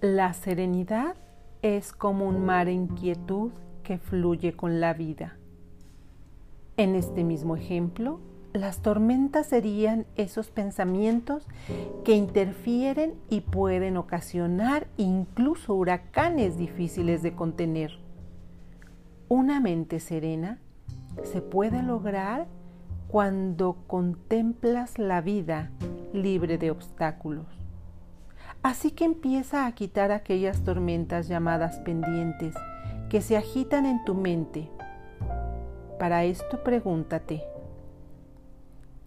La serenidad es como un mar en quietud que fluye con la vida. En este mismo ejemplo, las tormentas serían esos pensamientos que interfieren y pueden ocasionar incluso huracanes difíciles de contener. Una mente serena se puede lograr cuando contemplas la vida libre de obstáculos. Así que empieza a quitar aquellas tormentas llamadas pendientes que se agitan en tu mente. Para esto pregúntate,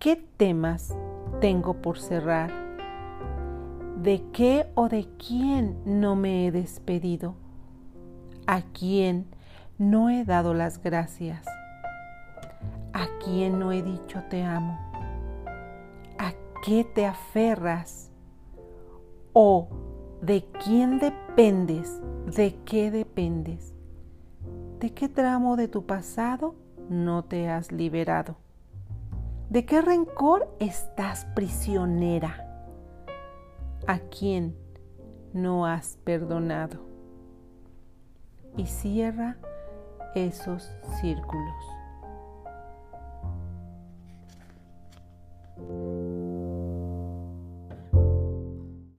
¿Qué temas tengo por cerrar? ¿De qué o de quién no me he despedido? ¿A quién no he dado las gracias? ¿A quién no he dicho te amo? ¿A qué te aferras? ¿O de quién dependes? ¿De qué dependes? ¿De qué tramo de tu pasado no te has liberado? ¿De qué rencor estás prisionera? ¿A quién no has perdonado? Y cierra esos círculos.